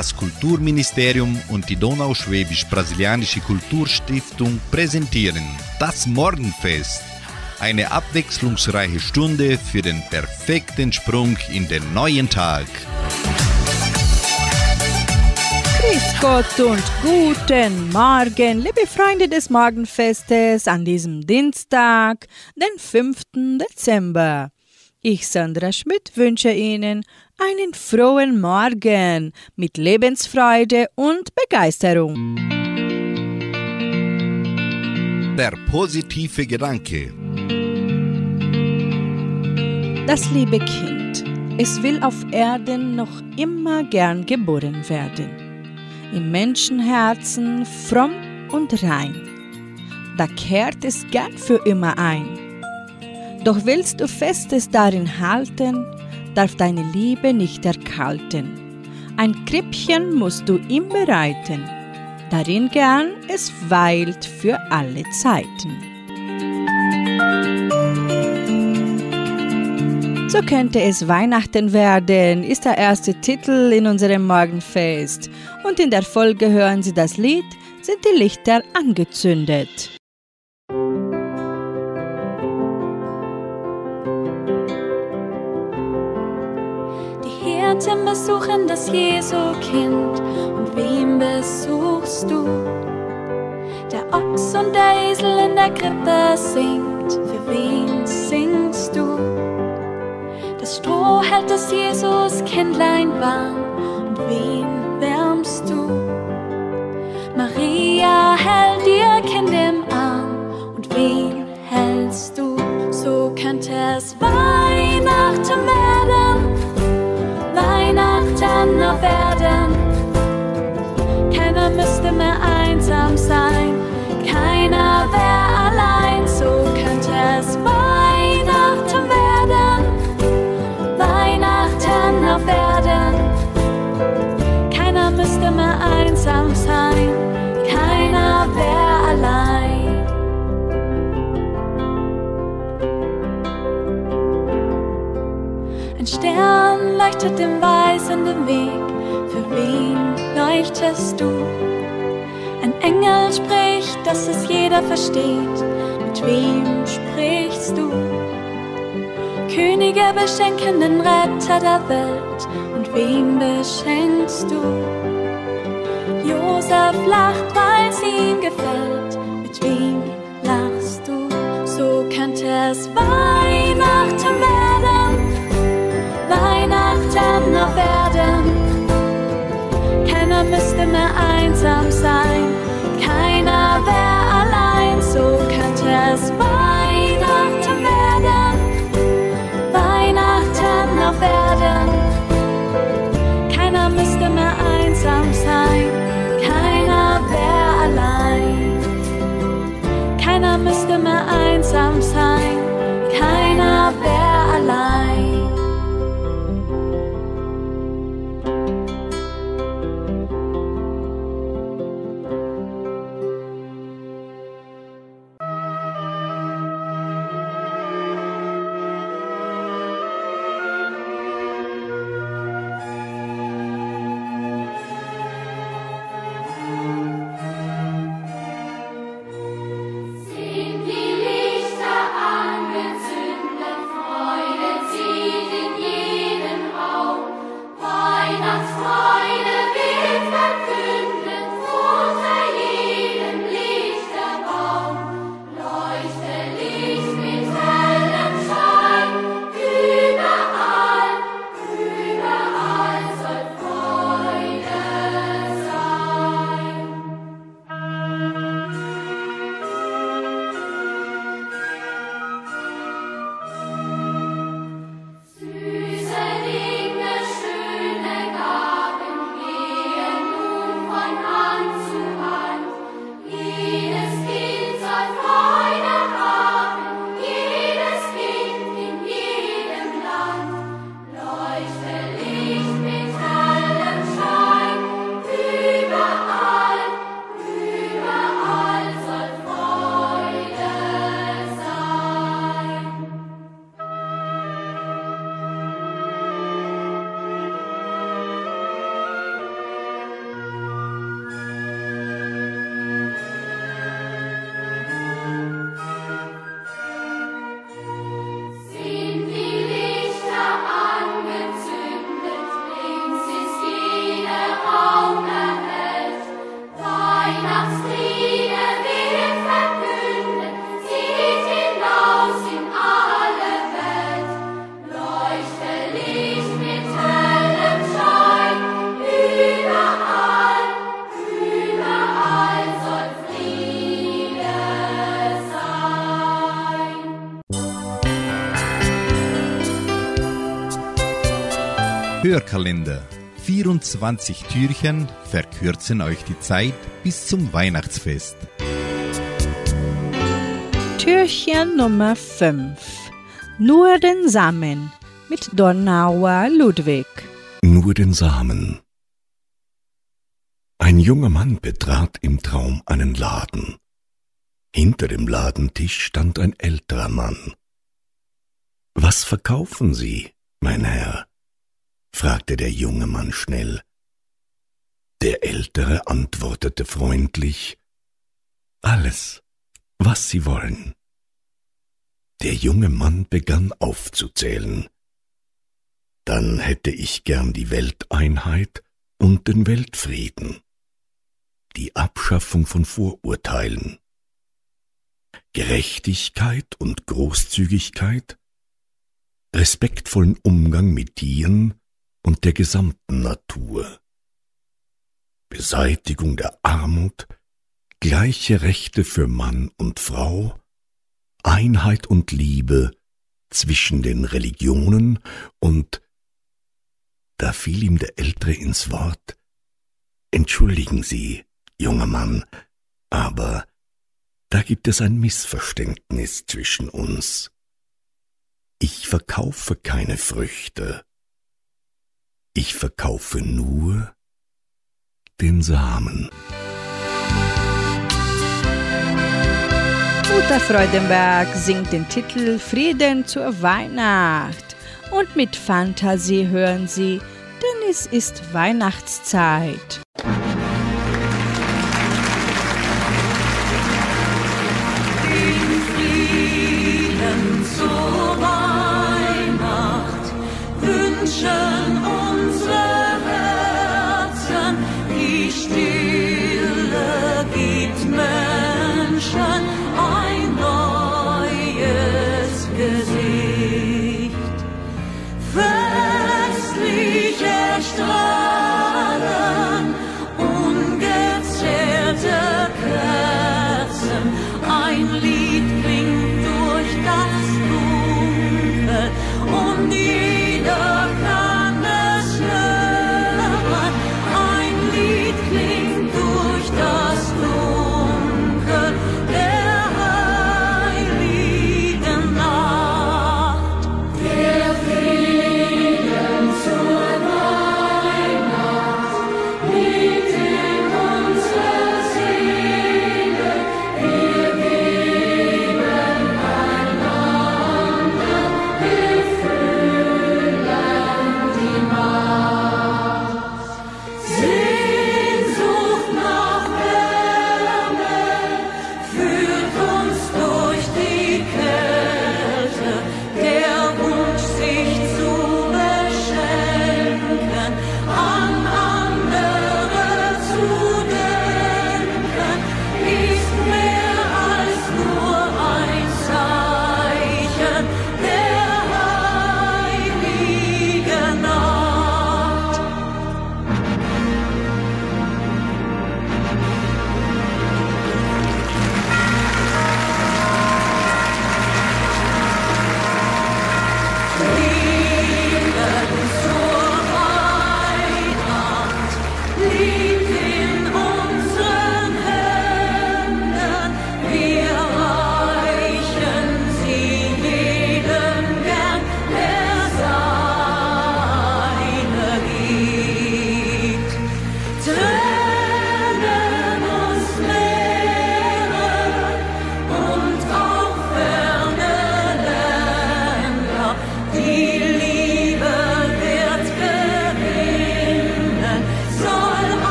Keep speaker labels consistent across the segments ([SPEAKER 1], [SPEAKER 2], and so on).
[SPEAKER 1] Das Kulturministerium und die Donauschwäbisch-Brasilianische Kulturstiftung präsentieren das Morgenfest. Eine abwechslungsreiche Stunde für den perfekten Sprung in den neuen Tag.
[SPEAKER 2] Grüß Gott und guten Morgen, liebe Freunde des Morgenfestes an diesem Dienstag, den 5. Dezember. Ich, Sandra Schmidt, wünsche Ihnen einen frohen Morgen mit Lebensfreude und Begeisterung.
[SPEAKER 1] Der positive Gedanke.
[SPEAKER 2] Das liebe Kind, es will auf Erden noch immer gern geboren werden. Im Menschenherzen fromm und rein. Da kehrt es gern für immer ein. Doch willst du Festes darin halten, darf deine Liebe nicht erkalten. Ein Krippchen musst du ihm bereiten, darin gern es weilt für alle Zeiten. So könnte es Weihnachten werden, ist der erste Titel in unserem Morgenfest. Und in der Folge hören Sie das Lied Sind die Lichter angezündet.
[SPEAKER 3] Hirten besuchen das Jesu-Kind und wem besuchst du? Der Ochs und der Esel in der Krippe singt, für wen singst du? Das Stroh hält das Jesus-Kindlein warm und wen wärmst du? Maria hält ihr Kind im Arm und wen hältst du? So könnte es Weihnachten werden leuchtet dem Weisen den Weg. Für wen leuchtest du? Ein Engel spricht, dass es jeder versteht. Mit wem sprichst du? Könige beschenken den Retter der Welt. Und wen beschenkst du? Josef lacht, weil's ihm gefällt. Mit wem lachst du? So könnte es Weihnachten werden. Weihnachten auf Erden. Keiner müsste mehr einsam sein, keiner wäre allein, so könnte es
[SPEAKER 1] Hörkalender. 24 Türchen verkürzen euch die Zeit bis zum Weihnachtsfest.
[SPEAKER 2] Türchen Nummer 5. Nur den Samen mit Donauer Ludwig.
[SPEAKER 4] Nur den Samen. Ein junger Mann betrat im Traum einen Laden. Hinter dem Ladentisch stand ein älterer Mann. Was verkaufen Sie, mein Herr? Fragte der junge Mann schnell. Der Ältere antwortete freundlich Alles, was Sie wollen. Der junge Mann begann aufzuzählen. Dann hätte ich gern die Welteinheit und den Weltfrieden, die Abschaffung von Vorurteilen, Gerechtigkeit und Großzügigkeit, respektvollen Umgang mit Tieren und der gesamten Natur, Beseitigung der Armut, gleiche Rechte für Mann und Frau, Einheit und Liebe zwischen den Religionen und da fiel ihm der Ältere ins Wort Entschuldigen Sie, junger Mann, aber da gibt es ein Missverständnis zwischen uns. Ich verkaufe keine Früchte. Ich verkaufe nur den Samen.
[SPEAKER 2] Uta Freudenberg singt den Titel Frieden zur Weihnacht. Und mit Fantasie hören Sie, denn es ist Weihnachtszeit.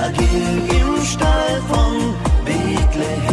[SPEAKER 5] Tag im Stall von
[SPEAKER 6] Bethlehem.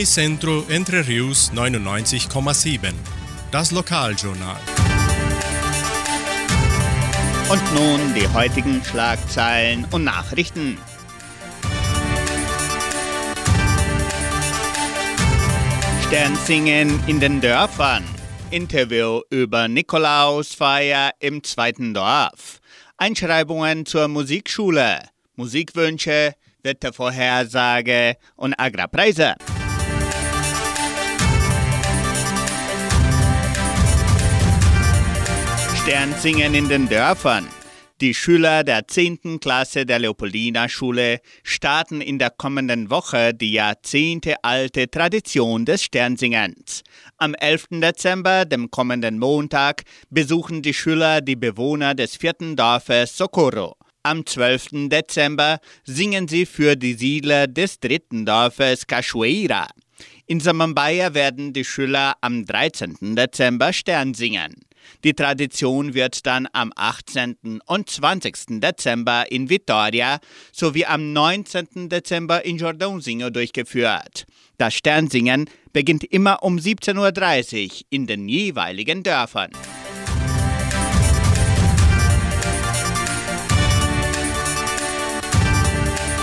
[SPEAKER 6] Unicentro Entre Rius 99,7. Das Lokaljournal.
[SPEAKER 7] Und nun die heutigen Schlagzeilen und Nachrichten. Sternsingen in den Dörfern. Interview über Nikolausfeier im zweiten Dorf. Einschreibungen zur Musikschule. Musikwünsche, Wettervorhersage und Agrarpreise. Sternsingen in den Dörfern. Die Schüler der 10. Klasse der Leopoldina Schule starten in der kommenden Woche die jahrzehntealte Tradition des Sternsingens. Am 11. Dezember, dem kommenden Montag, besuchen die Schüler die Bewohner des vierten Dorfes Socorro. Am 12. Dezember singen sie für die Siedler des dritten Dorfes Cachoeira. In Samambaya werden die Schüler am 13. Dezember Stern singen. Die Tradition wird dann am 18. und 20. Dezember in Vitoria sowie am 19. Dezember in Jordãozinho durchgeführt. Das Sternsingen beginnt immer um 17.30 Uhr in den jeweiligen Dörfern.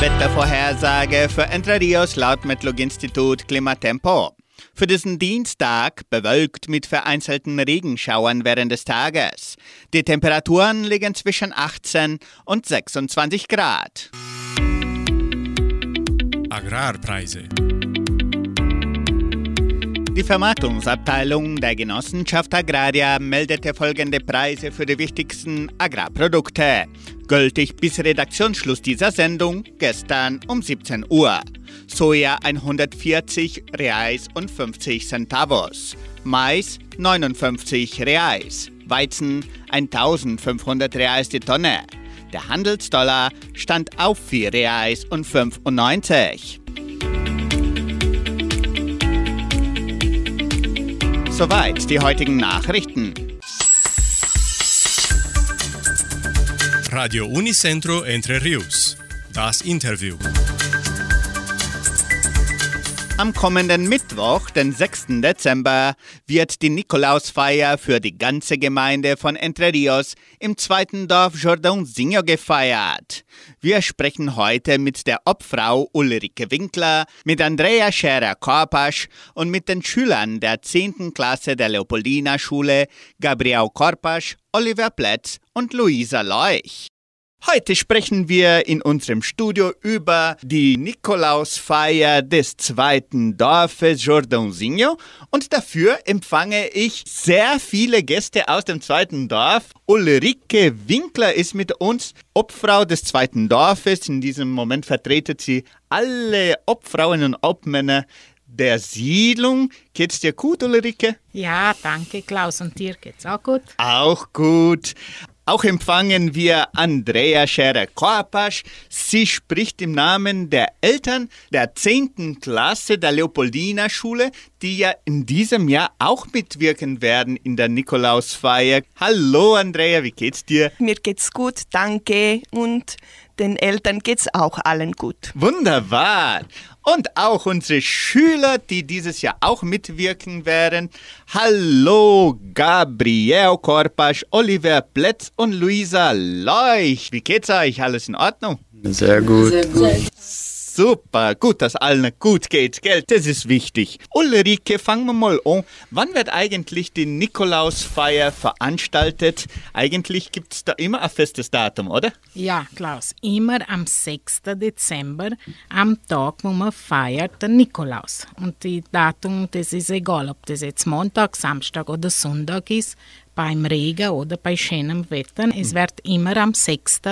[SPEAKER 7] Wettervorhersage für Entre Rios laut Metlog-Institut Klimatempo. Für diesen Dienstag bewölkt mit vereinzelten Regenschauern während des Tages. Die Temperaturen liegen zwischen 18 und 26 Grad.
[SPEAKER 6] Agrarpreise.
[SPEAKER 7] Die Vermarktungsabteilung der Genossenschaft Agraria meldete folgende Preise für die wichtigsten Agrarprodukte. Gültig bis Redaktionsschluss dieser Sendung gestern um 17 Uhr. Soja 140 Reais und 50 Centavos. Mais 59 Reais. Weizen 1500 Reais die Tonne. Der Handelsdollar stand auf 4 Reais und 95. Soweit die heutigen Nachrichten.
[SPEAKER 6] Radio Unicentro Entre Rius. Das Interview.
[SPEAKER 7] Am kommenden Mittwoch, den 6. Dezember, wird die Nikolausfeier für die ganze Gemeinde von Entre Rios im zweiten Dorf Jordãozinho gefeiert. Wir sprechen heute mit der Obfrau Ulrike Winkler, mit Andrea Scherer-Korpasch und mit den Schülern der 10. Klasse der Leopoldina Schule Gabriel Korpasch, Oliver Plätz und Luisa Leuch. Heute sprechen wir in unserem Studio über die Nikolausfeier des zweiten Dorfes Jordãozinho und dafür empfange ich sehr viele Gäste aus dem zweiten Dorf. Ulrike Winkler ist mit uns, Obfrau des zweiten Dorfes. In diesem Moment vertretet sie alle Obfrauen und Obmänner der Siedlung. Geht's dir gut, Ulrike?
[SPEAKER 8] Ja, danke Klaus. Und dir geht's auch gut?
[SPEAKER 7] Auch gut. Auch empfangen wir Andrea Scherer-Korpasch. Sie spricht im Namen der Eltern der 10. Klasse der Leopoldina-Schule, die ja in diesem Jahr auch mitwirken werden in der Nikolausfeier. Hallo Andrea, wie geht's dir?
[SPEAKER 9] Mir geht's gut, danke. Und den Eltern geht's auch allen gut.
[SPEAKER 7] Wunderbar. Und auch unsere Schüler, die dieses Jahr auch mitwirken werden. Hallo Gabriel Korpasch, Oliver Plätz und Luisa Leuch. Wie geht's euch? Alles in Ordnung?
[SPEAKER 10] Sehr gut.
[SPEAKER 11] Sehr gut.
[SPEAKER 7] Super, gut, dass allen gut geht, gell? Das ist wichtig. Ulrike, fangen wir mal an. Wann wird eigentlich die Nikolausfeier veranstaltet? Eigentlich gibt es da immer ein festes Datum, oder?
[SPEAKER 8] Ja, Klaus, immer am 6. Dezember, am Tag, wo man feiert, den Nikolaus. Und die Datum, das ist egal, ob das jetzt Montag, Samstag oder Sonntag ist, beim Regen oder bei schönem Wetter. Es wird immer am 6.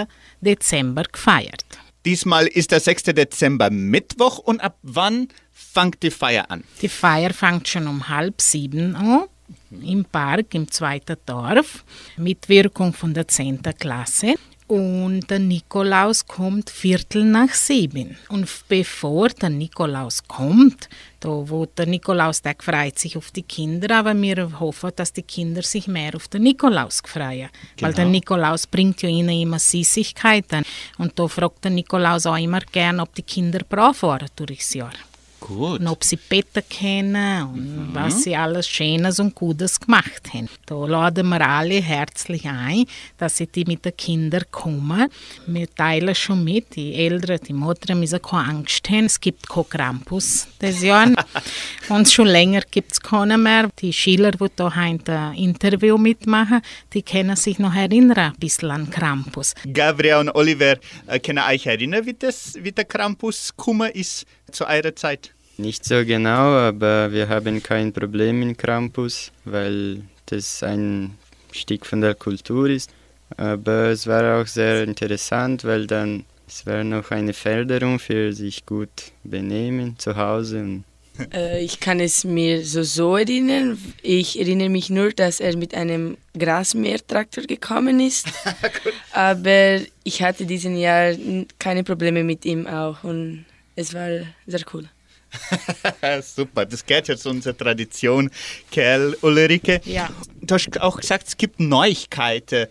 [SPEAKER 8] Dezember gefeiert.
[SPEAKER 7] Diesmal ist der 6. Dezember Mittwoch und ab wann fängt die Feier an?
[SPEAKER 8] Die Feier fängt schon um halb sieben an im Park im zweiten Dorf mit Wirkung von der 10. Klasse. Und der Nikolaus kommt Viertel nach sieben. Und bevor der Nikolaus kommt, da wo der Nikolaus, der freut sich auf die Kinder, aber wir hoffen, dass die Kinder sich mehr auf den Nikolaus freuen. Weil der
[SPEAKER 7] Genau.
[SPEAKER 8] Nikolaus bringt ja ihnen immer Süßigkeiten. Und da fragt der Nikolaus auch immer gern, ob die Kinder brav waren durchs Jahr.
[SPEAKER 7] Gut.
[SPEAKER 8] Und ob sie beten können und was sie alles Schönes und Gutes gemacht haben. Da laden wir alle herzlich ein, dass sie die mit den Kindern kommen. Wir teilen schon mit, die Eltern, die Mutter müssen keine Angst haben. Es gibt keinen Krampus dieses Jahr. und schon länger gibt es keinen mehr. Die Schüler, die hier ein Interview mitmachen, die können sich noch erinnern, ein bisschen an Krampus.
[SPEAKER 7] Gabriel und Oliver, äh, können euch erinnern, wie, das, wie der Krampus gekommen ist zu eurer Zeit?
[SPEAKER 10] Nicht so genau, aber wir haben kein Problem mit Krampus, weil das ein Stück von der Kultur ist. Aber es war auch sehr interessant, weil dann es war noch eine Förderung für sich gut benehmen zu Hause. Und
[SPEAKER 11] Äh, ich kann es mir so so erinnern. Ich erinnere mich nur, dass er mit einem Grasmähertraktor gekommen ist. Aber ich hatte diesen Jahr keine Probleme mit ihm auch und es war sehr cool.
[SPEAKER 7] Super, das gehört ja zu unserer Tradition, Kerl, Ulrike.
[SPEAKER 8] Ja.
[SPEAKER 7] Du hast auch gesagt, es gibt Neuigkeiten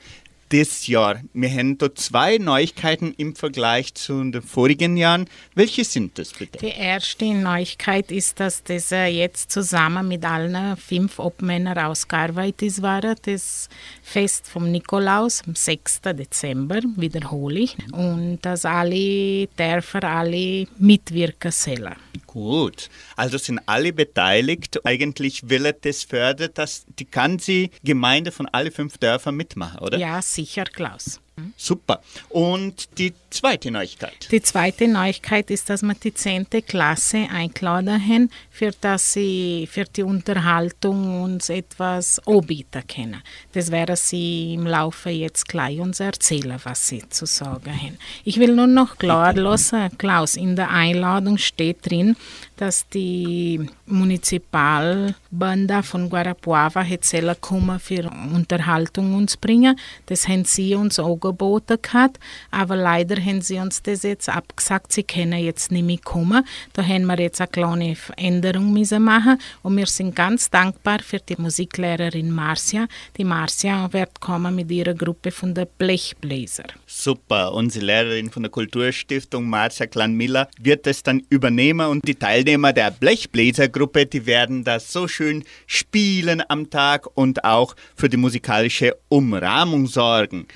[SPEAKER 7] dieses Jahr. Wir haben da zwei Neuigkeiten im Vergleich zu den vorigen Jahren. Welche sind das bitte?
[SPEAKER 8] Die erste Neuigkeit ist, dass das äh, jetzt zusammen mit allen fünf Obmännern ausgearbeitet war. Das Fest vom Nikolaus am 6. Dezember, wiederhole ich. Und dass alle Dörfer, alle mitwirken sollen.
[SPEAKER 7] Gut, also sind alle beteiligt. Eigentlich will er das fördern, dass die ganze Gemeinde von alle fünf Dörfern mitmachen, oder?
[SPEAKER 8] Ja, sicher, Klaus.
[SPEAKER 7] Super. Und die zweite Neuigkeit.
[SPEAKER 8] Die zweite Neuigkeit ist, dass wir die 10. Klasse eingeladen haben, für dass sie für die Unterhaltung uns etwas anbieten können. Das werden sie im Laufe jetzt gleich uns erzählen, was sie zu sagen haben. Ich will nur noch klar lassen, Klaus, in der Einladung steht drin, dass die Municipalbanda von Guarapuava hätte kommen für Unterhaltung uns bringen. Das haben sie uns angeboten gehabt, aber leider haben sie uns das jetzt abgesagt, sie können jetzt nicht mehr kommen. Da haben wir jetzt eine kleine Änderung müssen machen und wir sind ganz dankbar für die Musiklehrerin Marcia. Die Marcia wird kommen mit ihrer Gruppe von der Blechbläser.
[SPEAKER 7] Super. Unsere Lehrerin von der Kulturstiftung, Marcia Klan-Miller, wird das dann übernehmen und die Teilnehmer der Blechbläsergruppe, die werden das so schön spielen am Tag und auch für die musikalische Umrahmung sorgen.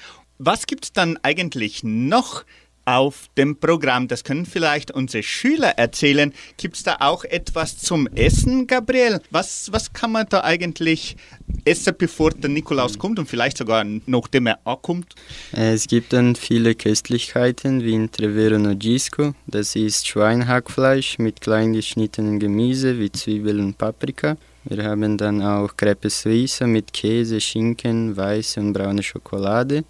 [SPEAKER 7] Was gibt es dann eigentlich noch auf dem Programm. Das können vielleicht unsere Schüler erzählen. Gibt es da auch etwas zum Essen, Gabriel? Was, was kann man da eigentlich essen, bevor der Nikolaus kommt und vielleicht sogar nachdem er ankommt?
[SPEAKER 10] Es gibt dann viele Köstlichkeiten wie in Trevero Nogisco. Das ist Schweinhackfleisch mit klein geschnittenen Gemüse wie Zwiebeln und Paprika. Wir haben dann auch Crepe Suisse mit Käse, Schinken, weiße und braune Schokolade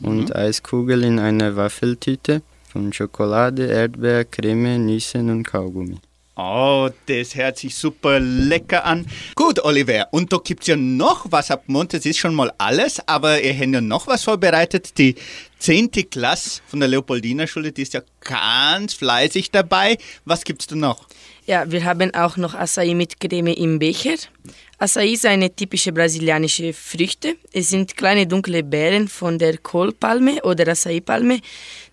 [SPEAKER 10] und
[SPEAKER 7] Mhm.
[SPEAKER 10] Eiskugeln in einer Waffeltüte von Schokolade, Erdbeer, Creme, Nüssen und Kaugummi.
[SPEAKER 7] Oh, das hört sich super lecker an. Gut, Oliver, und da gibt es ja noch was ab Mond. Das ist schon mal alles, aber ihr habt ja noch was vorbereitet. Die 10. Klasse von der Leopoldina Schule, die ist ja ganz fleißig dabei. Was gibt's da noch?
[SPEAKER 11] Ja, wir haben auch noch Açaí mit Creme im Becher. Açaí ist eine typische brasilianische Früchte. Es sind kleine dunkle Beeren von der Kohlpalme oder Açaí-Palme,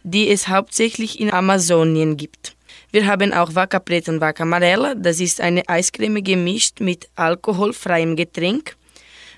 [SPEAKER 11] die es hauptsächlich in Amazonien gibt. Wir haben auch Vaca Preta und Vaca Amarela. Das ist eine Eiscreme gemischt mit alkoholfreiem Getränk.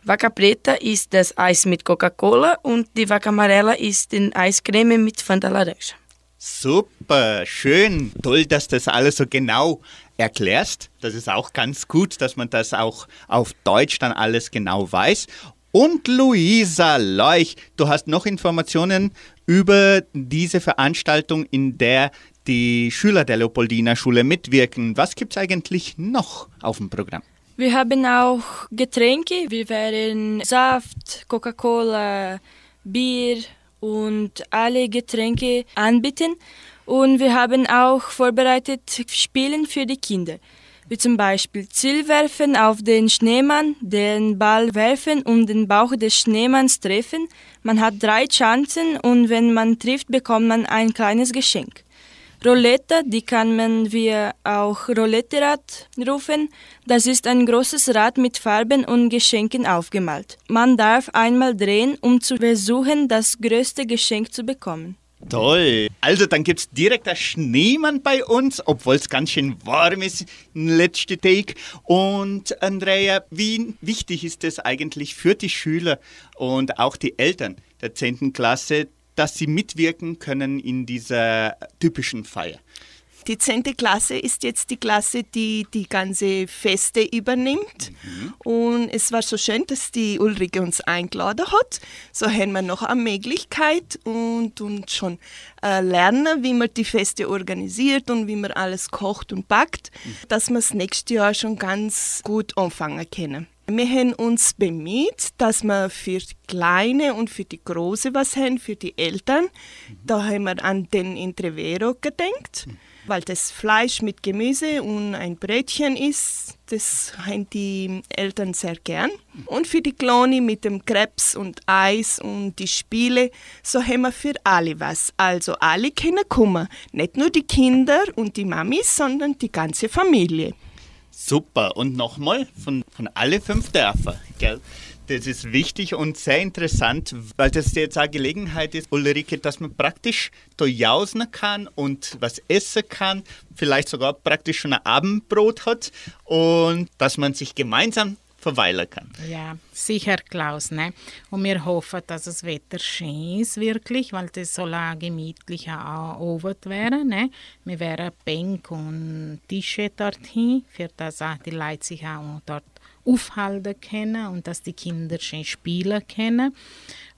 [SPEAKER 11] Vaca Preta ist das Eis mit Coca-Cola und die Vaca Amarela ist die Eiscreme mit Fanta Laranja.
[SPEAKER 7] Super, schön, toll, dass das alles so genau erklärst. Das ist auch ganz gut, dass man das auch auf Deutsch dann alles genau weiß. Und Luisa Leuch, du hast noch Informationen über diese Veranstaltung, in der die Schüler der Leopoldina Schule mitwirken. Was gibt es eigentlich noch auf dem Programm?
[SPEAKER 12] Wir haben auch Getränke. Wir werden Saft, Coca-Cola, Bier und alle Getränke anbieten. Und wir haben auch vorbereitet Spielen für die Kinder. Wie zum Beispiel Zielwerfen auf den Schneemann, den Ball werfen und den Bauch des Schneemanns treffen. Man hat drei Chancen und wenn man trifft, bekommt man ein kleines Geschenk. Roulette, die kann man wir auch Roulette-Rad rufen. Das ist ein großes Rad mit Farben und Geschenken aufgemalt. Man darf einmal drehen, um zu versuchen, das größte Geschenk zu bekommen.
[SPEAKER 7] Toll. Also dann gibt es direkt einen Schneemann bei uns, obwohl es ganz schön warm ist im letzten Tag. Und Andrea, wie wichtig ist es eigentlich für die Schüler und auch die Eltern der 10. Klasse, dass sie mitwirken können in dieser typischen Feier?
[SPEAKER 9] Die 10. Klasse ist jetzt die Klasse, die die ganze Feste übernimmt. Und es war so schön, dass die Ulrike uns eingeladen hat. So haben wir noch eine Möglichkeit und, und schon äh, lernen, wie man die Feste organisiert und wie man alles kocht und backt, dass wir das nächste Jahr schon ganz gut anfangen können. Wir haben uns bemüht, dass wir für die Kleine und für die Große was haben, für die Eltern. Da haben wir an den Entrevero gedenkt, weil das Fleisch mit Gemüse und ein Brötchen ist. Das haben die Eltern sehr gern. Und für die Kleine mit dem Krebs und Eis und die Spiele, so haben wir für alle was. Also alle können kommen. Nicht nur die Kinder und die Mamis, sondern die ganze Familie.
[SPEAKER 7] Super. Und nochmal von, von alle fünf Dörfer, gell? Das ist wichtig und sehr interessant, weil das jetzt eine Gelegenheit ist, Ulrike, dass man praktisch da jausen kann und was essen kann, vielleicht sogar praktisch schon ein Abendbrot hat und dass man sich gemeinsam verweilen kann.
[SPEAKER 8] Ja, sicher, Klaus. Ne? Und wir hoffen, dass das Wetter schön ist, wirklich, weil das soll ein gemütlicher Abend werden. Ne? Wir werden Bänke und Tische dorthin, für dass auch die Leute sich auch dort aufhalten können und dass die Kinder schön spielen können.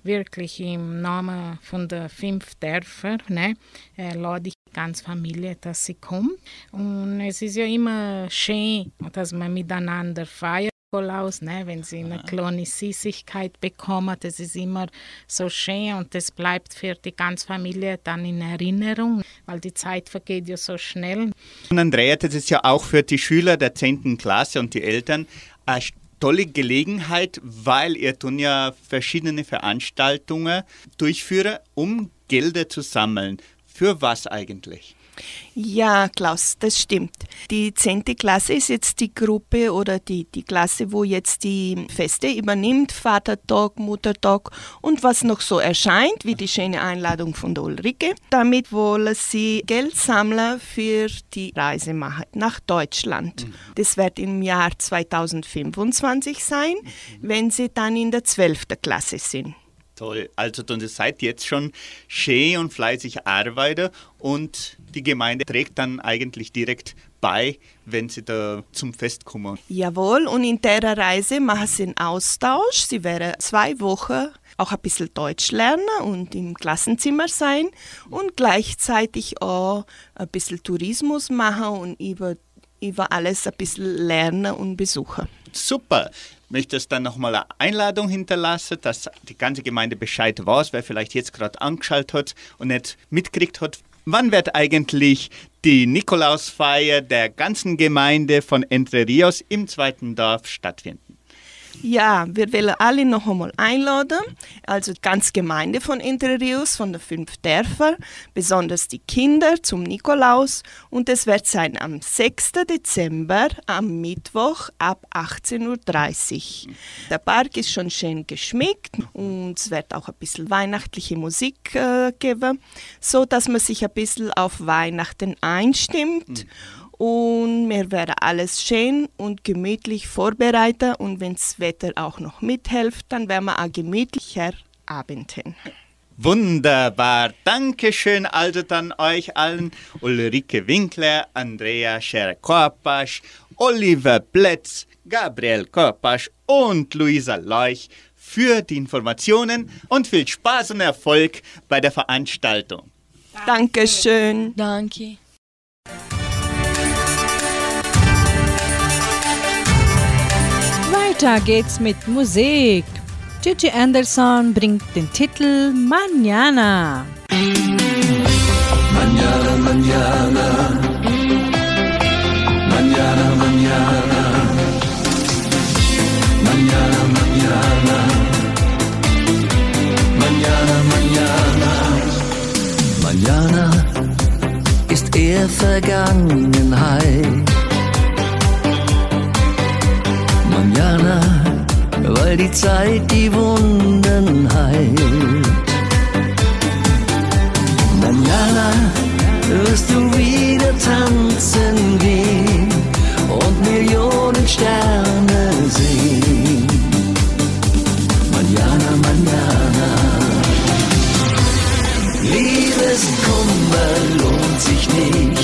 [SPEAKER 8] Wirklich im Namen von den fünf Dörfern ne, äh, lade ich die ganze Familie, dass sie kommt. Und es ist ja immer schön, dass man miteinander feiert. Nikolaus, ne, wenn sie eine kleine Süßigkeit bekommen, das ist immer so schön und das bleibt für die ganze Familie dann in Erinnerung, weil die Zeit vergeht ja so schnell.
[SPEAKER 7] Und Andrea, das ist ja auch für die Schüler der 10. Klasse und die Eltern eine tolle Gelegenheit, weil ihr tun ja verschiedene Veranstaltungen durchführen, um Gelder zu sammeln. Für was eigentlich?
[SPEAKER 9] Ja, Klaus, das stimmt. Die 10. Klasse ist jetzt die Gruppe oder die, die Klasse, wo jetzt die Feste übernimmt, Vatertag, Muttertag und was noch so erscheint, wie die schöne Einladung von der Ulrike. Damit wollen sie Geld sammeln für die Reise machen nach Deutschland. Das wird im Jahr 2025 sein, wenn sie dann in der 12. Klasse sind.
[SPEAKER 7] Toll. Also dann seid jetzt schon schön und fleißig Arbeiter und die Gemeinde trägt dann eigentlich direkt bei, wenn sie da zum Fest kommen.
[SPEAKER 9] Jawohl, und in der Reise machen sie einen Austausch. Sie werden zwei Wochen auch ein bisschen Deutsch lernen und im Klassenzimmer sein und gleichzeitig auch ein bisschen Tourismus machen und über, über alles ein bisschen lernen und besuchen.
[SPEAKER 7] Super. Möchtest dann nochmal eine Einladung hinterlassen, dass die ganze Gemeinde Bescheid weiß, wer vielleicht jetzt gerade angeschaltet hat und nicht mitgekriegt hat. Wann wird eigentlich die Nikolausfeier der ganzen Gemeinde von Entre Rios im zweiten Dorf stattfinden?
[SPEAKER 9] Ja, wir wollen alle noch einmal einladen, also die ganze Gemeinde von Entre Rios, von den fünf Dörfern, besonders die Kinder zum Nikolaus und es wird sein am 6. Dezember, am Mittwoch ab 18.30 Uhr. Der Park ist schon schön geschmückt und es wird auch ein bisschen weihnachtliche Musik äh, geben, so dass man sich ein bisschen auf Weihnachten einstimmt und wir werden alles schön und gemütlich vorbereiten und wenn das Wetter auch noch mithilft, dann werden wir auch gemütlicher Abend hin.
[SPEAKER 7] Wunderbar. Dankeschön also dann euch allen. Ulrike Winkler, Andrea Scher-Korpasch, Oliver Plätz, Gabriel Korpasch und Luisa Leuch für die Informationen und viel Spaß und Erfolg bei der Veranstaltung.
[SPEAKER 9] Dankeschön.
[SPEAKER 12] Danke.
[SPEAKER 2] Weiter geht's mit Musik. Gigi Anderson bringt den Titel Manana.
[SPEAKER 6] Mañana, mañana. Mañana, mañana. Mañana, mañana. Mañana, mañana. Mañana ist eher Vergangenheit. Mañana, weil die Zeit die Wunden heilt. Mañana wirst du wieder tanzen gehen und Millionen Sterne sehen. Mañana, mañana. Liebeskummer lohnt sich nicht,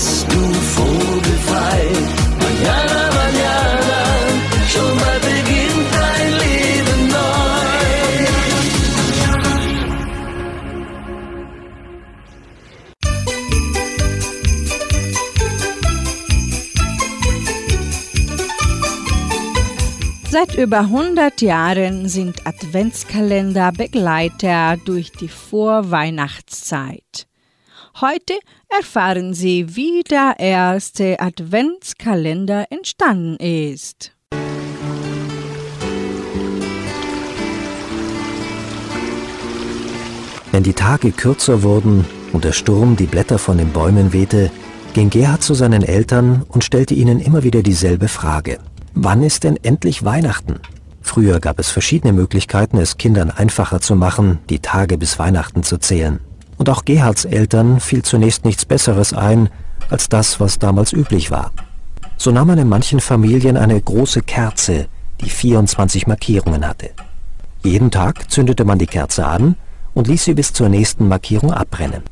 [SPEAKER 6] bist du vogelfrei. Manjana, manjana, schon mal beginnt dein Leben neu.
[SPEAKER 2] Seit über 100 Jahren sind Adventskalender Begleiter durch die Vorweihnachtszeit. Heute erfahren Sie, wie der erste Adventskalender entstanden ist.
[SPEAKER 13] Wenn die Tage kürzer wurden und der Sturm die Blätter von den Bäumen wehte, ging Gerhard zu seinen Eltern und stellte ihnen immer wieder dieselbe Frage. Wann ist denn endlich Weihnachten? Früher gab es verschiedene Möglichkeiten, es Kindern einfacher zu machen, die Tage bis Weihnachten zu zählen. Und auch Gerhards Eltern fiel zunächst nichts Besseres ein, als das, was damals üblich war. So nahm man in manchen Familien eine große Kerze, die 24 Markierungen hatte. Jeden Tag zündete man die Kerze an und ließ sie bis zur nächsten Markierung abbrennen.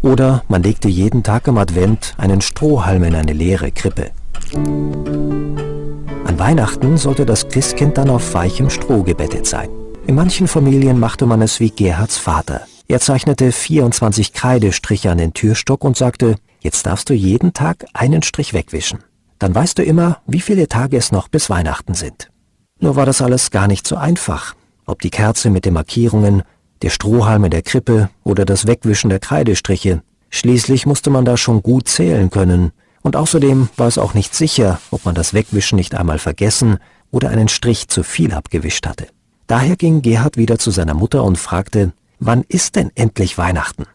[SPEAKER 13] Oder man legte jeden Tag im Advent einen Strohhalm in eine leere Krippe. An Weihnachten sollte das Christkind dann auf weichem Stroh gebettet sein. In manchen Familien machte man es wie Gerhards Vater. Er zeichnete 24 Kreidestriche an den Türstock und sagte, jetzt darfst du jeden Tag einen Strich wegwischen. Dann weißt du immer, wie viele Tage es noch bis Weihnachten sind. Nur war das alles gar nicht so einfach. Ob die Kerze mit den Markierungen, der Strohhalm in der Krippe oder das Wegwischen der Kreidestriche. Schließlich musste man da schon gut zählen können. Und außerdem war es auch nicht sicher, ob man das Wegwischen nicht einmal vergessen oder einen Strich zu viel abgewischt hatte. Daher ging Gerhard wieder zu seiner Mutter und fragte, wann ist denn endlich Weihnachten?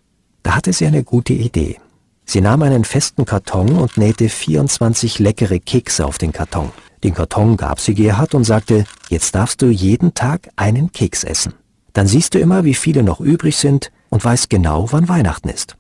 [SPEAKER 13] Da hatte sie eine gute Idee. Sie nahm einen festen Karton und nähte 24 leckere Kekse auf den Karton. Den Karton gab sie Gerhard und sagte, jetzt darfst du jeden Tag einen Keks essen. Dann siehst du immer, wie viele noch übrig sind und weißt genau, wann Weihnachten ist.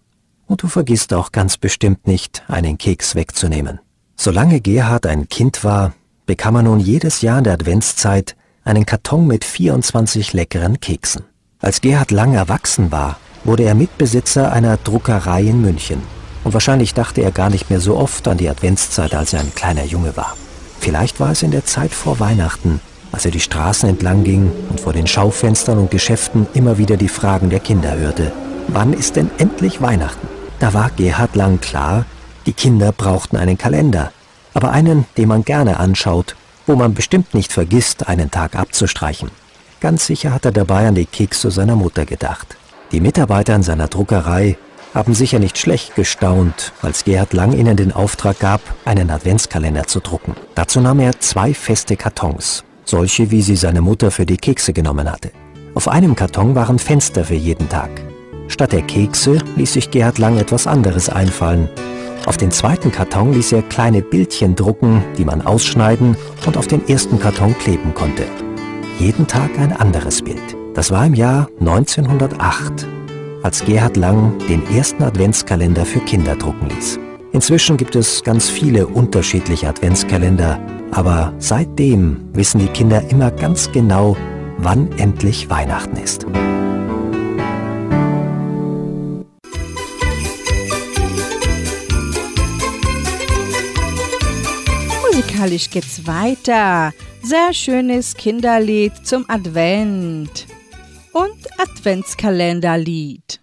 [SPEAKER 13] Und du vergisst auch ganz bestimmt nicht, einen Keks wegzunehmen. Solange Gerhard ein Kind war, bekam er nun jedes Jahr in der Adventszeit einen Karton mit 24 leckeren Keksen. Als Gerhard lang erwachsen war, wurde er Mitbesitzer einer Druckerei in München. Und wahrscheinlich dachte er gar nicht mehr so oft an die Adventszeit, als er ein kleiner Junge war. Vielleicht war es in der Zeit vor Weihnachten, als er die Straßen entlang ging und vor den Schaufenstern und Geschäften immer wieder die Fragen der Kinder hörte. Wann ist denn endlich Weihnachten? Da war Gerhard Lang klar, die Kinder brauchten einen Kalender, aber einen, den man gerne anschaut, wo man bestimmt nicht vergisst, einen Tag abzustreichen. Ganz sicher hat er dabei an die Kekse seiner Mutter gedacht. Die Mitarbeiter in seiner Druckerei haben sicher nicht schlecht gestaunt, als Gerhard Lang ihnen den Auftrag gab, einen Adventskalender zu drucken. Dazu nahm er zwei feste Kartons, solche wie sie seine Mutter für die Kekse genommen hatte. Auf einem Karton waren Fenster für jeden Tag. Statt der Kekse ließ sich Gerhard Lang etwas anderes einfallen. Auf den zweiten Karton ließ er kleine Bildchen drucken, die man ausschneiden und auf den ersten Karton kleben konnte. Jeden Tag ein anderes Bild. Das war im Jahr 1908, als Gerhard Lang den ersten Adventskalender für Kinder drucken ließ. Inzwischen gibt es ganz viele unterschiedliche Adventskalender, aber seitdem wissen die Kinder immer ganz genau, wann endlich Weihnachten ist.
[SPEAKER 2] Musikalisch geht's weiter. Sehr schönes Kinderlied zum Advent und Adventskalenderlied.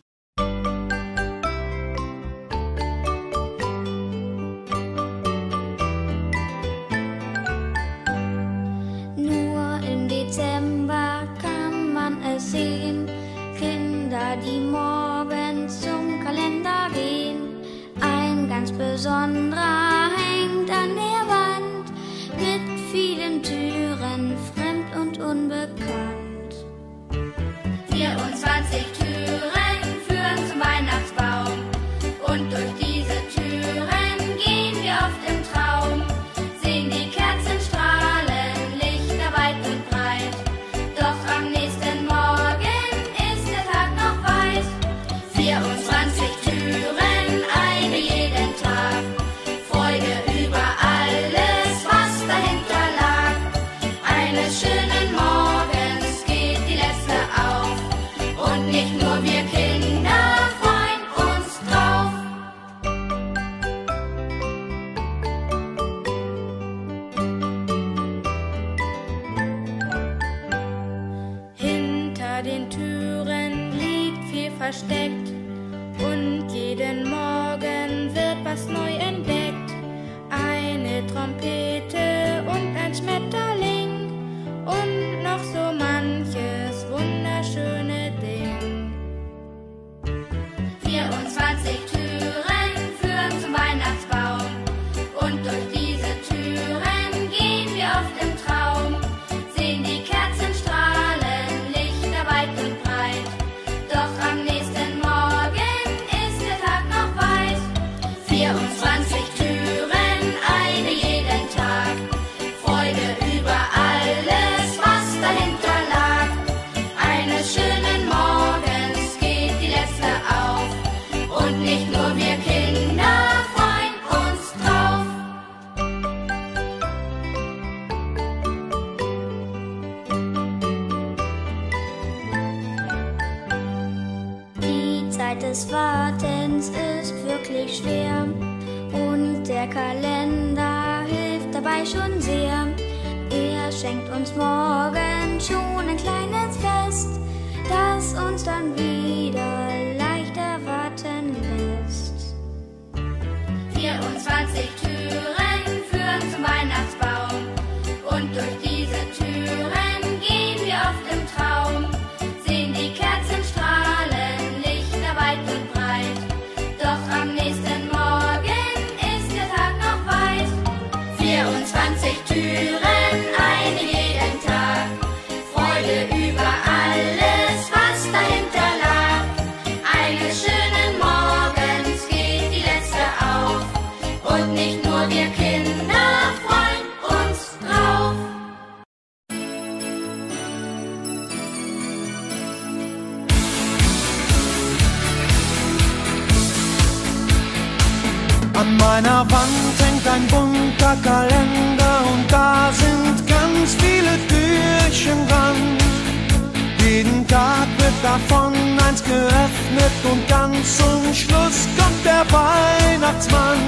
[SPEAKER 14] Davon eins geöffnet und ganz zum Schluss kommt der Weihnachtsmann.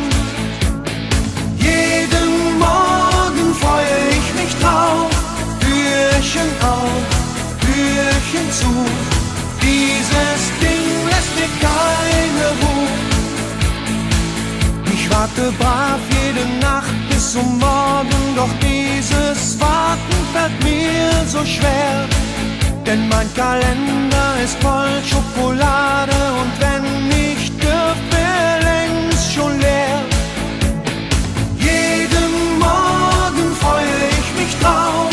[SPEAKER 14] Jeden Morgen freue ich mich drauf, Türchen auf, Türchen zu. Dieses Ding lässt mir keine Ruhe. Ich warte brav jede Nacht bis zum Morgen, doch dieses Warten fällt mir so schwer. Denn mein Kalender ist voll Schokolade und wenn ich dürfte, wär längst schon leer. Jeden Morgen freue ich mich drauf,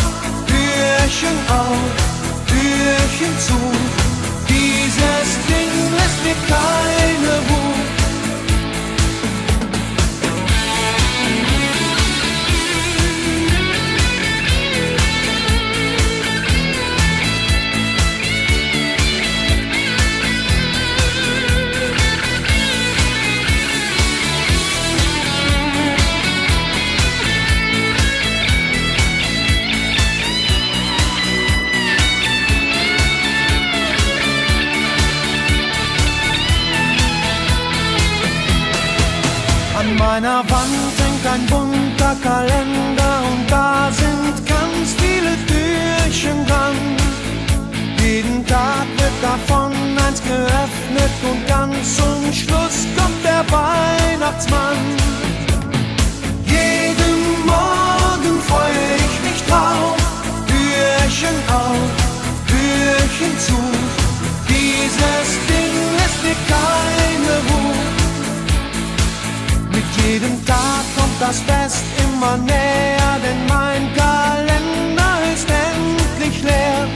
[SPEAKER 14] Türchen auf, Türchen zu. Dieses Ding lässt mir keine Ruhe. Meiner Wand hängt ein bunter Kalender und da sind ganz viele Türchen dran. Jeden Tag wird davon eins geöffnet und ganz zum Schluss kommt der Weihnachtsmann. Jeden Morgen freue ich mich drauf, Türchen auf, Türchen zu. Dieses Ding lässt mir das Fest immer näher, denn mein Kalender ist endlich leer.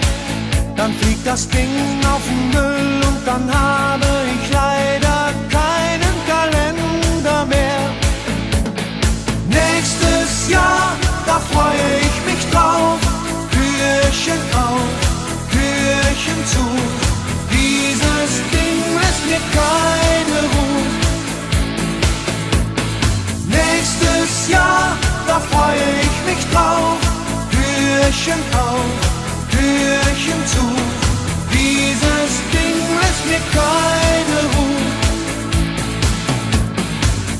[SPEAKER 14] Dann fliegt das Ding auf den Müll und dann habe Jahr, da freue ich mich drauf. Türchen auf, Türchen zu. Dieses Ding lässt mir keine Ruhe.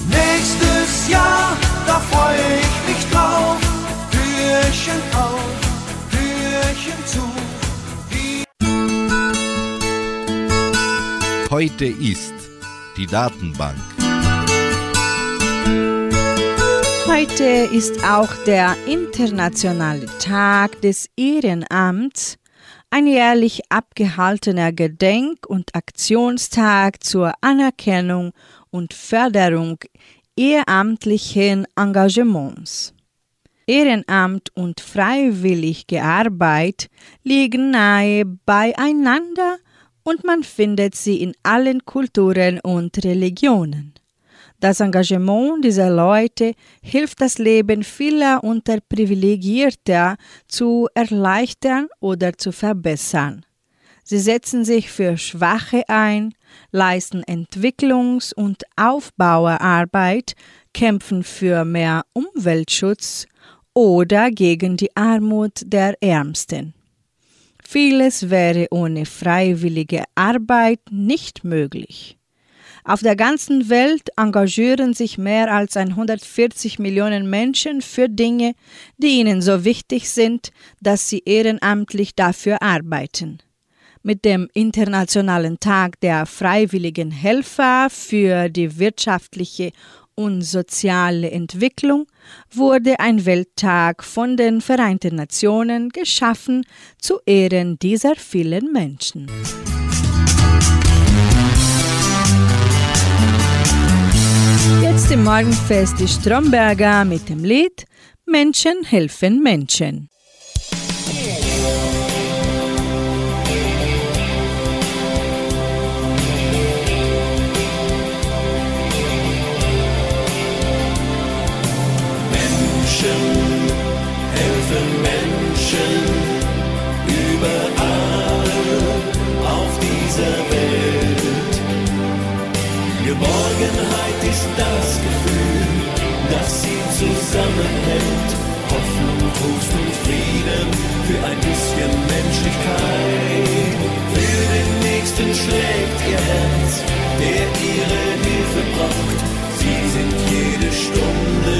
[SPEAKER 14] Nächstes Jahr, da freue ich mich drauf. Türchen auf, Türchen zu.
[SPEAKER 1] Heute ist die Datenbank.
[SPEAKER 2] Heute ist auch der Internationale Tag des Ehrenamts, ein jährlich abgehaltener Gedenk- und Aktionstag zur Anerkennung und Förderung ehrenamtlichen Engagements. Ehrenamt und freiwillige Arbeit liegen nahe beieinander und man findet sie in allen Kulturen und Religionen. Das Engagement dieser Leute hilft das Leben vieler Unterprivilegierter zu erleichtern oder zu verbessern. Sie setzen sich für Schwache ein, leisten Entwicklungs- und Aufbauerarbeit, kämpfen für mehr Umweltschutz oder gegen die Armut der Ärmsten. Vieles wäre ohne freiwillige Arbeit nicht möglich. Auf der ganzen Welt engagieren sich mehr als 140 Millionen Menschen für Dinge, die ihnen so wichtig sind, dass sie ehrenamtlich dafür arbeiten. Mit dem Internationalen Tag der freiwilligen Helfer für die wirtschaftliche und soziale Entwicklung wurde ein Welttag von den Vereinten Nationen geschaffen zu Ehren dieser vielen Menschen. Jetzt im Morgenfest die Stromberger mit dem Lied Menschen helfen. Menschen
[SPEAKER 5] zusammenhält. Hoffnung, Trost und Frieden für ein bisschen Menschlichkeit. Für den Nächsten schlägt ihr Herz, der ihre Hilfe braucht. Sie sind jede Stunde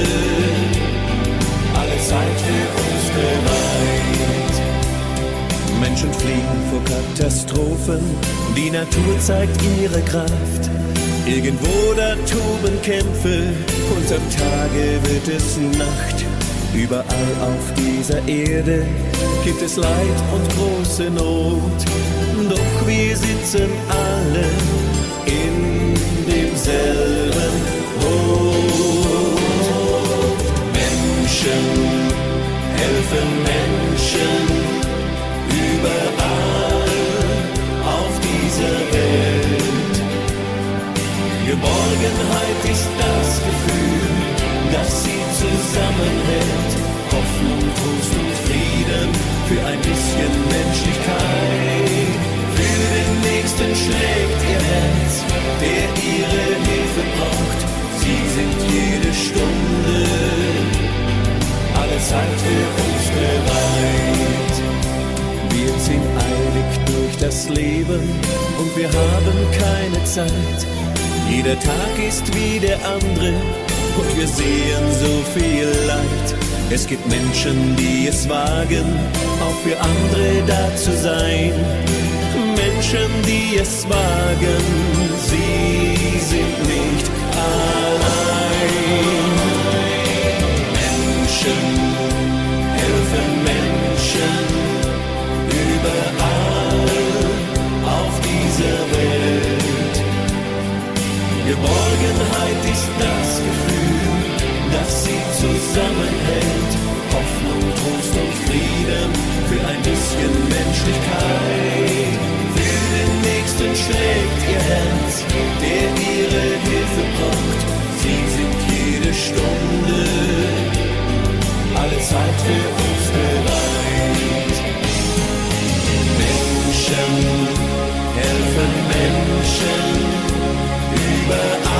[SPEAKER 5] alle Zeit für uns bereit. Menschen fliehen vor Katastrophen, die Natur zeigt ihre Kraft. Irgendwo da toben Kämpfe, und Tage wird es Nacht. Überall auf dieser Erde gibt es Leid und große Not. Doch wir sitzen alle Trost und Frieden für ein bisschen Menschlichkeit. Für den Nächsten schlägt ihr Herz, der ihre Hilfe braucht. Sie sind jede Stunde alle Zeit für uns bereit. Wir ziehen eilig durch das Leben und wir haben keine Zeit. Jeder Tag ist wie der andere und wir sehen so viel Leid. Es gibt Menschen, die es wagen, auch für andere da zu sein. Menschen, die es wagen, sie sind nicht allein. Menschen helfen Menschen überall auf dieser Welt. Geborgenheit ist das Gefühl, das sie zusammenhält. Trost und Frieden für ein bisschen Menschlichkeit. Für den Nächsten schlägt ihr Herz, der ihre Hilfe braucht. Sie sind jede Stunde alle Zeit für uns bereit. Menschen helfen Menschen überall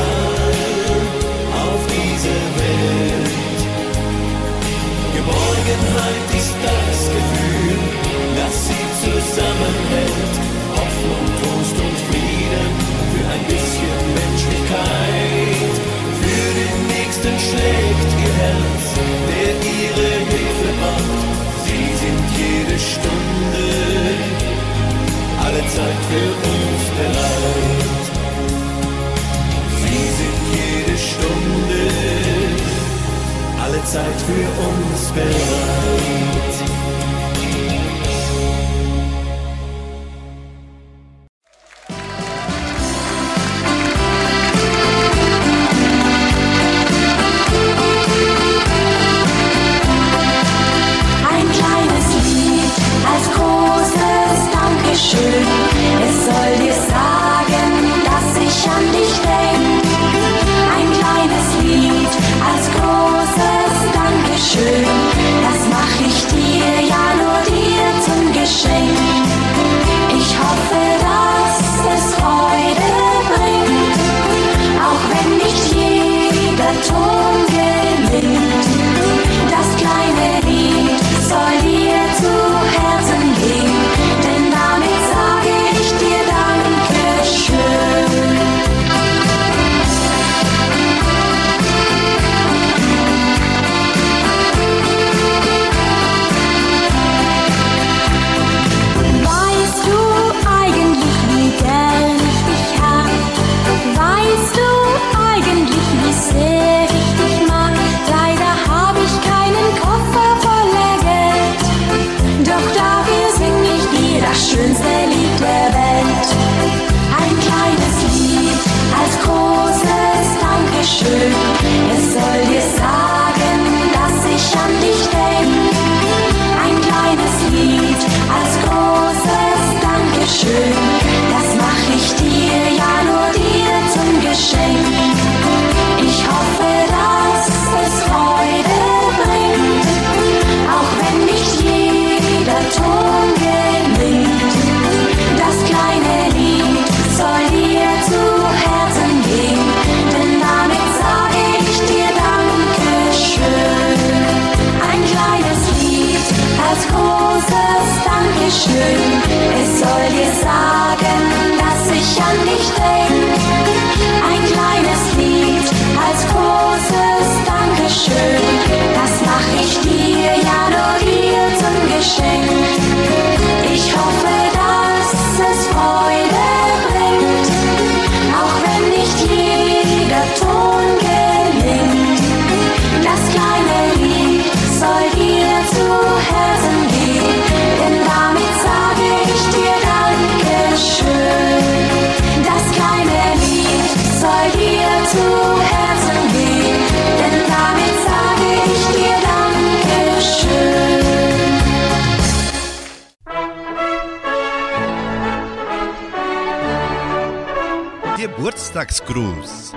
[SPEAKER 1] Dienstagsgruß.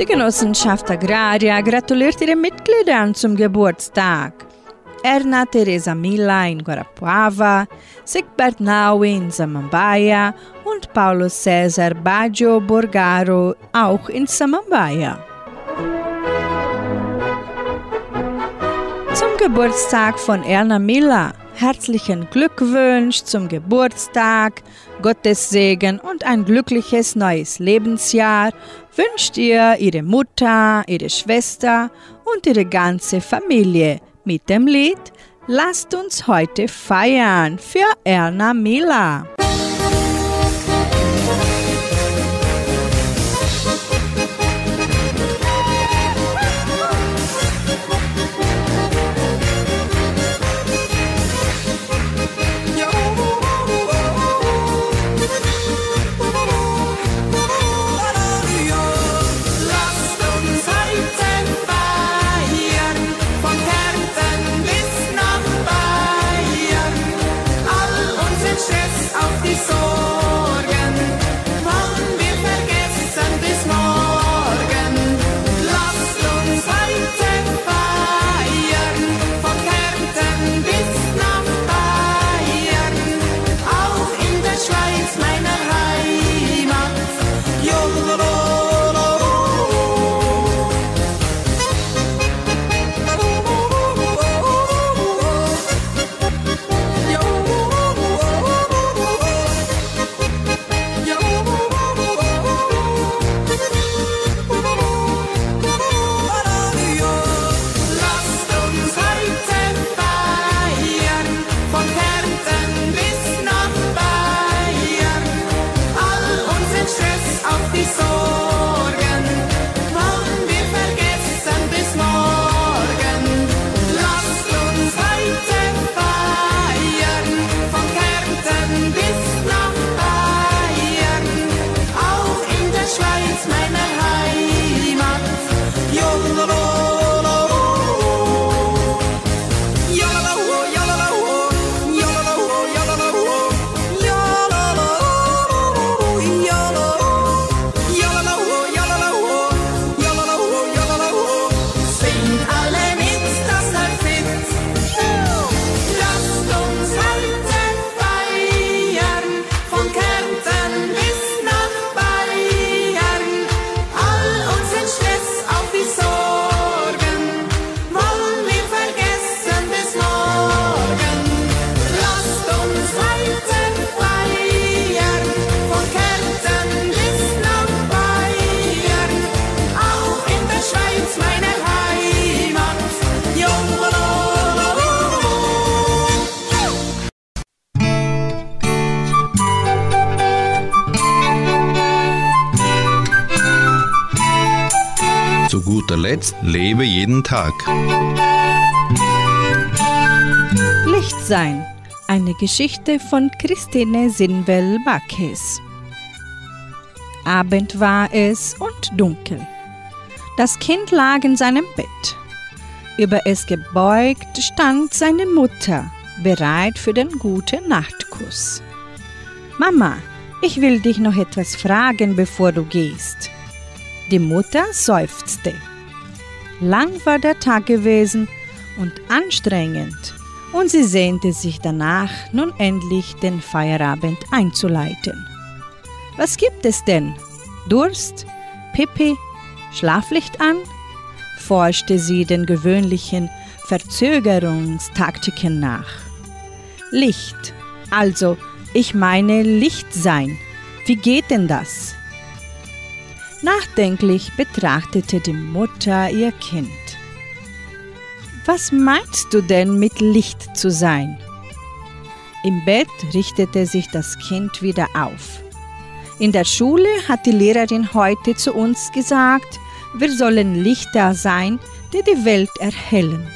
[SPEAKER 14] Die Genossenschaft Agraria gratuliert ihren Mitgliedern zum Geburtstag. Erna Teresa Mila in Guarapuava, Sigbert Naui in Samambaia und Paulo Cesar Baggio Borgaro auch in Samambaia. Zum Geburtstag von Erna Mila Herzlichen Glückwunsch zum Geburtstag, Gottes Segen und ein glückliches neues Lebensjahr wünscht ihr ihre Mutter, ihre Schwester und ihre ganze Familie mit dem Lied Lasst uns heute feiern für Erna Miller. sein.
[SPEAKER 2] Eine Geschichte von Christine Sinwell Backes. Abend war es und dunkel. Das Kind lag in seinem Bett. Über es gebeugt stand seine Mutter, bereit für den guten Nachtkuss. Mama, ich will dich noch etwas fragen, bevor du gehst. Die Mutter seufzte. Lang war der Tag gewesen und anstrengend und sie sehnte sich danach, nun endlich den Feierabend einzuleiten. Was gibt es denn? Durst? Pipi? Schlaflicht an? forschte sie den gewöhnlichen Verzögerungstaktiken nach. Licht, also ich meine Licht sein. Wie geht denn das? Nachdenklich betrachtete die Mutter ihr Kind. Was meinst du denn mit Licht zu sein? Im Bett richtete sich das Kind wieder auf. In der Schule hat die Lehrerin heute zu uns gesagt, wir sollen Lichter sein, die die Welt erhellen.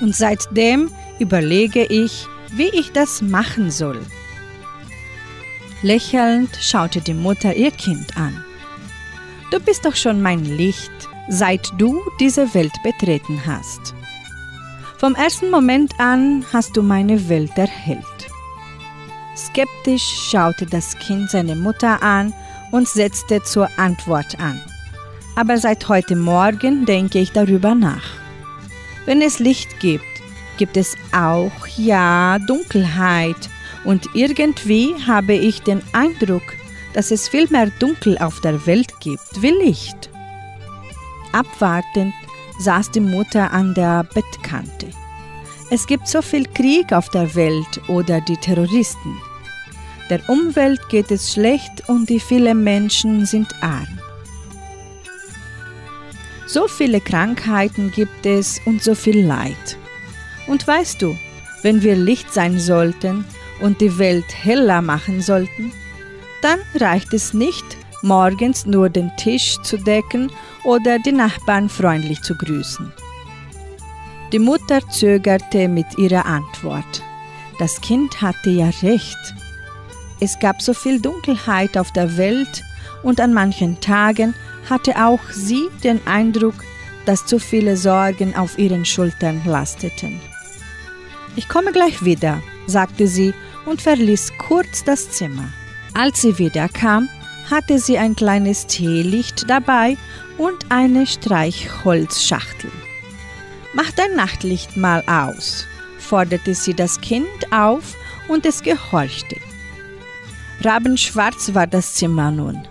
[SPEAKER 2] Und seitdem überlege ich, wie ich das machen soll. Lächelnd schaute die Mutter ihr Kind an. Du bist doch schon mein Licht, seit du diese Welt betreten hast. Vom ersten Moment an hast du meine Welt erhellt. Skeptisch schaute das Kind seine Mutter an und setzte zur Antwort an. Aber seit heute Morgen denke ich darüber nach. Wenn es Licht gibt, gibt es auch ja Dunkelheit und irgendwie habe ich den Eindruck, dass es viel mehr Dunkel auf der Welt gibt wie Licht. Abwartend saß die Mutter an der Bettkante. Es gibt so viel Krieg auf der Welt oder die Terroristen. Der Umwelt geht es schlecht und die vielen Menschen sind arm. So viele Krankheiten gibt es und so viel Leid. Und weißt du, wenn wir Licht sein sollten und die Welt heller machen sollten, dann reicht es nicht, morgens nur den Tisch zu decken oder die Nachbarn freundlich zu grüßen. Die Mutter zögerte mit ihrer Antwort. Das Kind hatte ja recht. Es gab so viel Dunkelheit auf der Welt und an manchen Tagen hatte auch sie den Eindruck, dass zu viele Sorgen auf ihren Schultern lasteten. Ich komme gleich wieder, sagte sie und verließ kurz das Zimmer. Als sie wiederkam, hatte sie ein kleines Teelicht dabei und eine Streichholzschachtel. Mach dein Nachtlicht mal aus, forderte sie das Kind auf und es gehorchte. Rabenschwarz war das Zimmer nun.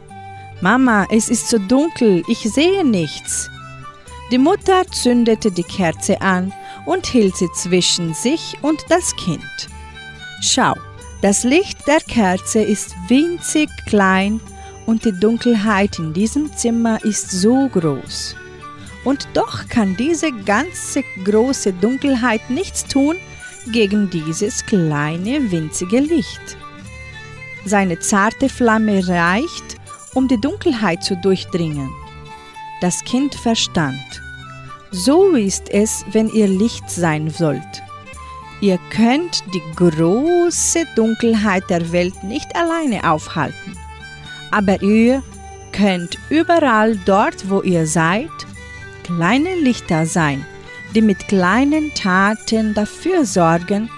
[SPEAKER 2] Mama, es ist so dunkel, ich sehe nichts. Die Mutter zündete die Kerze an und hielt sie zwischen sich und das Kind. Schau, das Licht der Kerze ist winzig klein und die Dunkelheit in diesem Zimmer ist so groß. Und doch kann diese ganze große Dunkelheit nichts tun gegen dieses kleine winzige Licht. Seine zarte Flamme reicht, um die Dunkelheit zu durchdringen. Das Kind verstand. So ist es, wenn ihr Licht sein sollt. Ihr könnt die große Dunkelheit der Welt nicht alleine aufhalten, aber ihr könnt überall dort, wo ihr seid, kleine Lichter sein, die mit kleinen Taten dafür sorgen,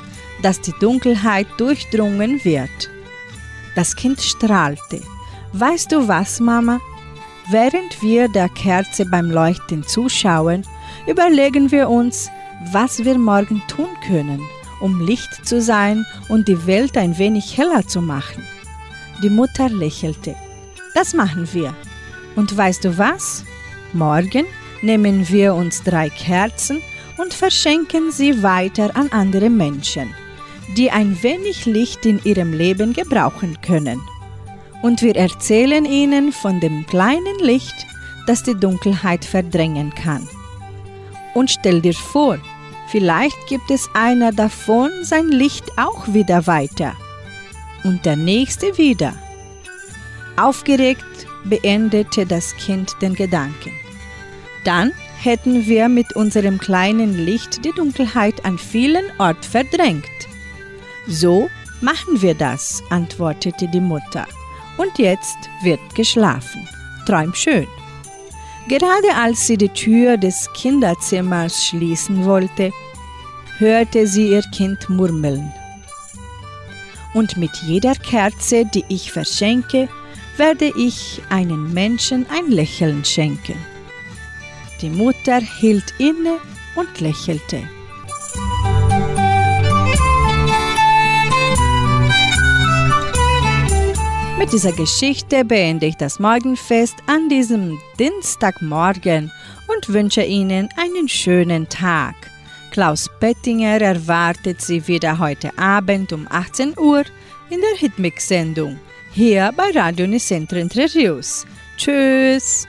[SPEAKER 2] dass die Dunkelheit durchdrungen wird. Das Kind strahlte. Weißt du was, Mama? Während wir der Kerze beim Leuchten zuschauen, überlegen wir uns, was wir morgen tun können, um Licht zu sein und die Welt ein wenig heller zu machen. Die Mutter lächelte. Das machen wir. Und weißt du was? Morgen nehmen wir uns drei Kerzen und verschenken sie weiter an andere Menschen, die ein wenig Licht in ihrem Leben gebrauchen können. Und wir erzählen ihnen von dem kleinen Licht, das die Dunkelheit verdrängen kann. Und stell dir vor, vielleicht gibt es einer davon sein Licht auch wieder weiter. Und der nächste wieder. Aufgeregt beendete das Kind den Gedanken. Dann hätten wir mit unserem kleinen Licht die Dunkelheit an vielen Orten verdrängt. So machen wir das, antwortete die Mutter. Und jetzt wird geschlafen. Träum schön. Gerade als sie die Tür des Kinderzimmers schließen wollte, hörte sie ihr Kind murmeln. Und mit jeder Kerze, die ich verschenke, werde ich einem Menschen ein Lächeln schenken. Die Mutter hielt inne und lächelte. Mit dieser Geschichte beende ich das Morgenfest an diesem Dienstagmorgen und wünsche Ihnen einen schönen Tag. Klaus Bettinger erwartet Sie wieder heute Abend um 18 Uhr in der Hitmix-Sendung hier bei Radio Nicentro Entre Rios. Tschüss!